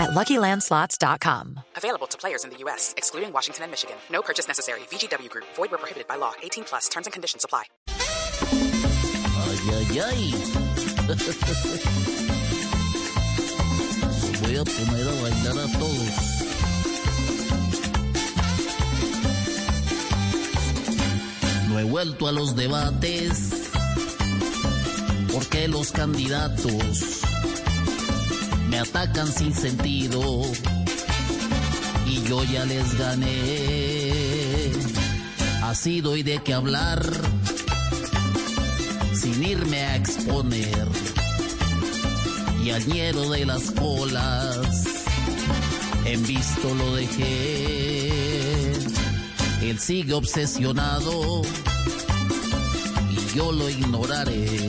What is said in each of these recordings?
at LuckyLandSlots.com. Available to players in the U.S., excluding Washington and Michigan. No purchase necessary. VGW Group. Void where prohibited by law. 18 plus. Terms and conditions apply. Ay, ay, ay. Los voy a poner a bailar a todos. No he vuelto a los debates porque los candidatos me atacan sin sentido y yo ya les gané. Así doy de qué hablar sin irme a exponer. Y al ñero de las colas, en visto lo dejé. Él sigue obsesionado y yo lo ignoraré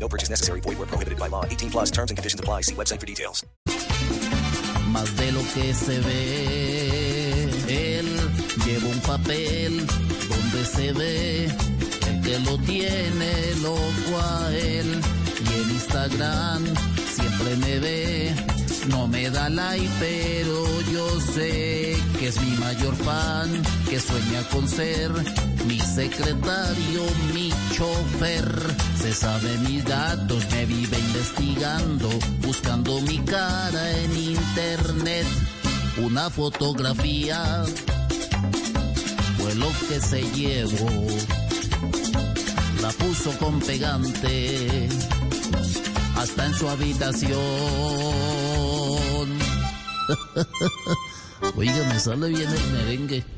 No purchase necessary. Void where prohibited by law. 18 plus terms and conditions apply. See website for details. más de lo que se ve. Él lleva un papel donde se ve el que lo tiene loco a él. Y en Instagram siempre me ve, no me da like, pero yo sé que es mi mayor fan, que sueña con ser mi secretario, mi chofer. Se sabe mis datos, me vive investigando, buscando mi cara en internet. Una fotografía fue lo que se llevó. La puso con pegante hasta en su habitación. Oiga, me sale bien el merengue.